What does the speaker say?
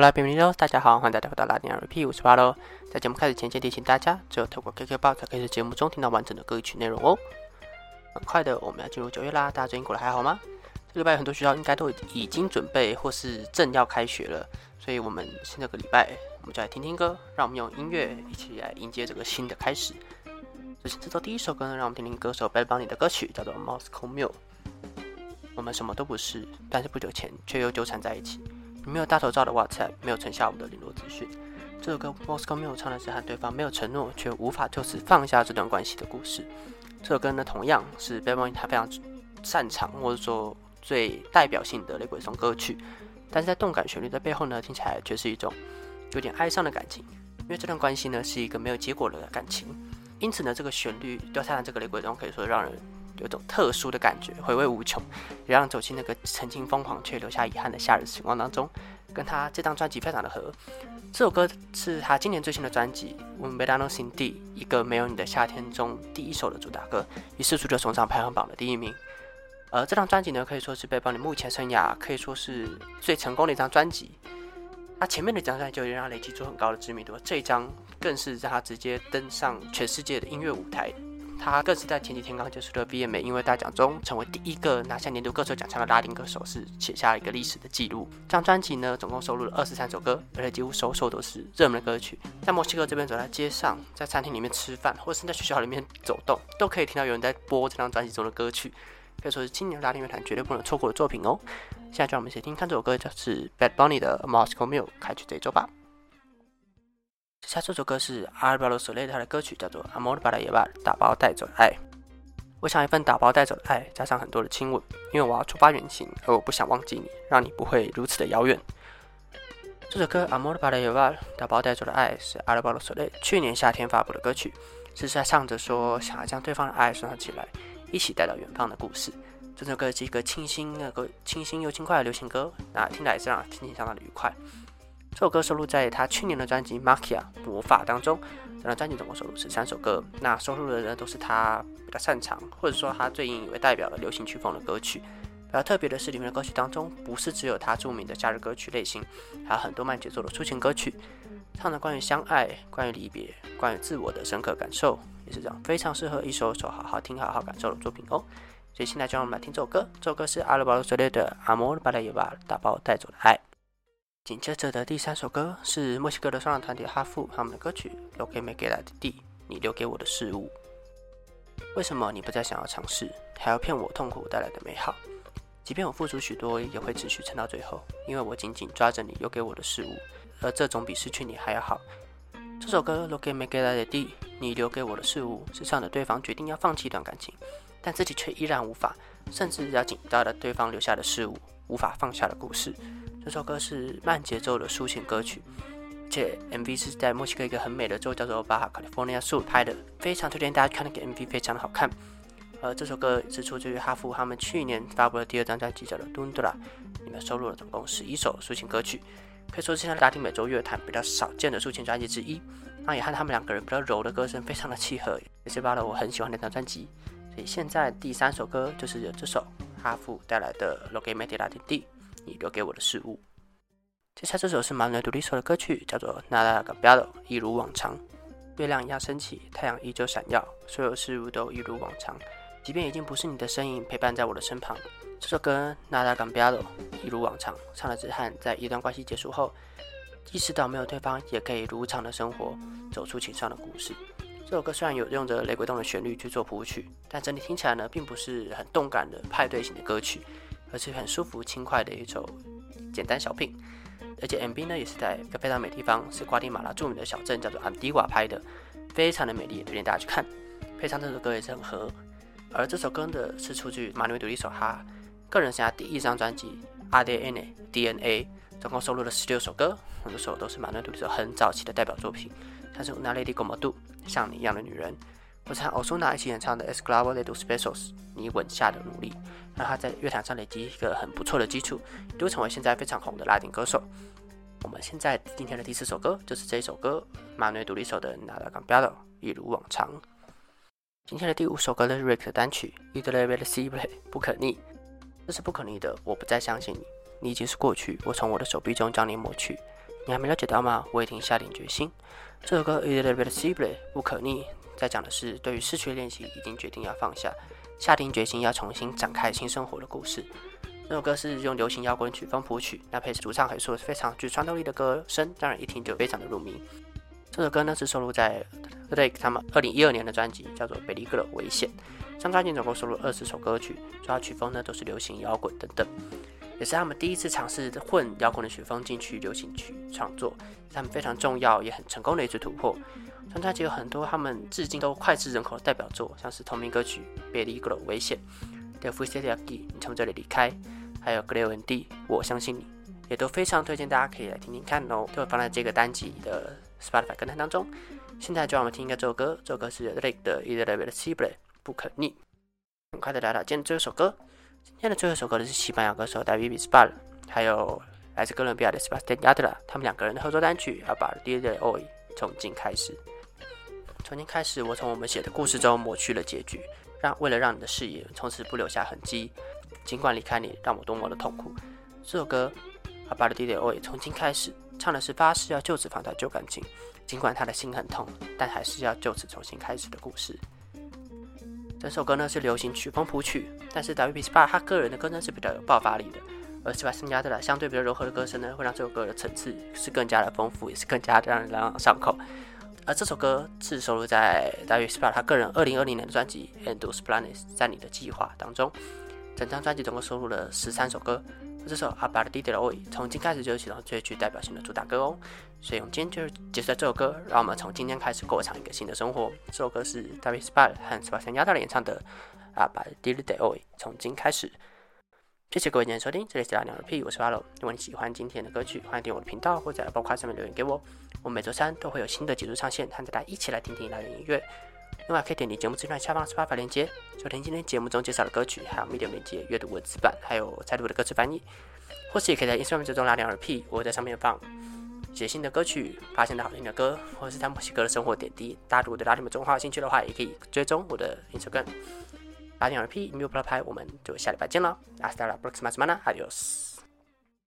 Hola, b i e n v e n i d o 大家好，欢迎大家回到拉丁 RP，我是巴喽。在节目开始前，先提醒大家，只有透过 KKBOX 才可以在节目中听到完整的歌曲内容哦。很快的，我们要进入九月啦，大家最近过得还好吗？这礼拜很多学校应该都已经准备或是正要开学了，所以我们新这个礼拜，我们就来听听歌，让我们用音乐一起来迎接这个新的开始。首先，这首第一首歌呢，让我们听听歌手 Bad Bunny 的歌曲，叫做《Moscow Mule》。我们什么都不是，但是不久前却又纠缠在一起。没有大头照的 WhatsApp，没有存下我的联络资讯。这首歌 Moscow Mule 唱的是和对方没有承诺，却无法就此放下这段关系的故事。这首歌呢，同样是 Bad Bunny 他非常擅长或者说最代表性的雷鬼颂歌曲。但是在动感旋律的背后呢，听起来却是一种有点哀伤的感情，因为这段关系呢是一个没有结果的感情。因此呢，这个旋律调下的这个雷鬼中可以说让人有种特殊的感觉，回味无穷，也让走进那个曾经疯狂却留下遗憾的夏日时光当中，跟他这张专辑非常的合。这首歌是他今年最新的专辑《When Verano Sin D》一个没有你的夏天中第一首的主打歌，于是出就冲上排行榜的第一名。而这张专辑呢，可以说是被帮你目前生涯可以说是最成功的一张专辑。他前面的张专辑就已经让他累积出很高的知名度，这一张更是让他直接登上全世界的音乐舞台。他更是在前几天刚结束的 VMA 音乐大奖中，成为第一个拿下年度歌手奖项的拉丁歌手，是写下了一个历史的记录。这张专辑呢，总共收录了二十三首歌，而且几乎首首都是热门的歌曲。在墨西哥这边走在街上，在餐厅里面吃饭，或是在学校里面走动，都可以听到有人在播这张专辑中的歌曲。可以说是今年拉丁乐坛绝对不能错过的作品哦。现在就让我们一起听看这首歌，就是 Bad Bunny 的 Moscow Mule，开启这一周吧。下这首歌是 Alvaro Soler 他的歌曲，叫做 Amor para llevar，打包带走的爱。我想一份打包带走的爱，加上很多的亲吻，因为我要出发远行，而我不想忘记你，让你不会如此的遥远。这首歌 Amor para llevar，打包带走的爱是 Alvaro Soler 去年夏天发布的歌曲，是在唱着说想要将对方的爱收藏起来。一起带到远方的故事。这首歌是一个清新、那个清新又轻快的流行歌，那听来也是让心情相当的愉快。这首歌收录在他去年的专辑《Makia 魔法》当中。整张专辑总共收录十三首歌，那收录的人都是他比较擅长，或者说他最引以为代表的流行曲风的歌曲。比较特别的是，里面的歌曲当中不是只有他著名的夏日歌曲类型，还有很多慢节奏的抒情歌曲，唱的关于相爱、关于离别、关于自我的深刻感受。也是这样，非常适合一首首好好听、好好感受的作品哦。所以现在就让我们来听这首歌。这首歌是阿拉巴罗索列的《Amor badila》，打包带走的爱。紧接着的第三首歌是墨西哥的双人团体哈夫他们的歌曲《Lo que me queda de ti》，你留给我的事物。为什么你不再想要尝试，还要骗我痛苦带来的美好？即便我付出许多，也会持续撑到最后，因为我紧紧抓着你留给我的事物，而这总比失去你还要好。这首歌《Lo que me queda de ti》。你留给我的事物是唱的对方决定要放弃一段感情，但自己却依然无法，甚至要紧抓着对方留下的事物无法放下的故事。这首歌是慢节奏的抒情歌曲，且 MV 是在墨西哥一个很美的州叫做巴哈 California Sur 拍的，非常推荐大家看那个 MV，非常的好看。呃，这首歌是出自于哈夫他们去年发布的第二张专辑叫做《Dundra》，里面收录了总共十一首抒情歌曲，可以说是现在拉丁美洲乐坛比较少见的抒情专辑之一。那也和他们两个人比较柔的歌声非常的契合，也是巴了我很喜欢的那张专辑。所以现在第三首歌就是这首哈夫带来的《Lo que me d e t i 你留给我的事物。接下来这首是马内独立手的歌曲，叫做《Nada cambiado》，一如往常。月亮一样升起，太阳依旧闪耀，所有事物都一如往常，即便已经不是你的身影陪伴在我的身旁。这首歌《Nada cambiado》，一如往常，唱的是和在一段关系结束后。意识到没有对方也可以如常的生活，走出情伤的故事。这首歌虽然有用着雷鬼动的旋律去做谱曲，但整体听起来呢，并不是很动感的派对型的歌曲，而是很舒服轻快的一首简单小品。而且 MV 呢，也是在一个非常美地方，是瓜地马拉著名的小镇叫做安迪瓦拍的，非常的美丽，推荐大家去看。配上这首歌也是很合。而这首歌的是出自于马努独立手哈个人生涯第一张专辑《R D N A D N A》。总共收录了十六首歌，很多首都是马内独立手很早期的代表作品，像是《Una Lady Como Du》像你一样的女人，或者和 Osuna 一起演唱的《Esclavo de los Besos》你吻下的努力，让他在乐坛上累积一个很不错的基础，都成为现在非常红的拉丁歌手。我们现在今天的第四首歌就是这一首歌，马内独立手的《Nada Cambiado》，一如往常。今天的第五首歌是 Rick 的单曲《Irreversible》，不可逆，这是不可逆的，我不再相信你。你已经是过去，我从我的手臂中将你抹去，你还没了解到吗？我已经下定决心。这首歌《Irreversible》不可逆，在讲的是对于失去的练习已经决定要放下，下定决心要重新展开新生活的故事。这首歌是用流行摇滚曲风谱曲，那配主唱可以说是非常具穿透力的歌声，让人一听就非常的入迷。这首歌呢是收录在 Drake 他们二零一二年的专辑，叫做《Believe》危险》。这张专辑总共收录二十首歌曲，主要曲风呢都是流行摇滚等等。也是他们第一次尝试混摇滚的曲风进去流行曲创作，是他们非常重要也很成功的一次突破。专辑有很多他们至今都脍炙人口的代表作，像是同名歌曲《别离个危险》、《The f u s t a g 你从这里离开，还有《Gleo and D》，我相信你，也都非常推荐大家可以来听听看哦，都会放在这个单集的 Spotify 歌单当中。现在就让我们听一个这首歌，这首歌是 Lake 的《Irreversible》，不可逆。很快的来到今天最后一首歌。今天的最后一首歌呢是西班牙歌手 David Bisbal，还有来自哥伦比亚的 Sebastian Yatra，他们两个人的合作单曲《要把 d a o 从今开始。从今开始，我从我们写的故事中抹去了结局，让为了让你的视野从此不留下痕迹。尽管离开你让我多么的痛苦。这首歌《要把 d a o 从今开始，唱的是发誓要就此放下旧感情，尽管他的心很痛，但还是要就此重新开始的故事。整首歌呢是流行曲风谱曲，但是 W. B. Spa 他个人的歌呢是比较有爆发力的，而 s p a 增加的相对比较柔和的歌声呢，会让这首歌的层次是更加的丰富，也是更加的让人朗朗上口。而这首歌是收录在 W. Spa 他个人二零二零年的专辑《Endos Planes》在你的计划当中。整张专辑总共收录了十三首歌。这首《a b a r d i d o 从今开始就是其中最具代表性的主打歌哦，所以我们今天就结束这首歌，让我们从今天开始过上一个新的生活。这首歌是 David Spade 和 Sebastian Yatra 演唱的《a b a r d i d o 从今开始。谢谢各位今天收听，这里是大鸟的屁，我是八楼。如果你喜欢今天的歌曲，欢迎订阅我的频道或者在包括上面留言给我。我每周三都会有新的节目上线，和大家一起来听听那源音乐。另外可以点击节目资讯下方的发牌链接，收听今天节目中介绍的歌曲，还有 Medium 链接阅读文字版，还有再读的歌词翻译。或是也可以在 Instagram 追踪拉两耳屁，我会在上面放写新的歌曲，发现的好听的歌，或者是在墨西哥的生活点滴。大家如果对拉丁美中华有兴趣的话，也可以追踪我的 Instagram 拉两耳屁 New Play 拍。我们就下礼拜见了，Hasta la próxima semana，Adiós。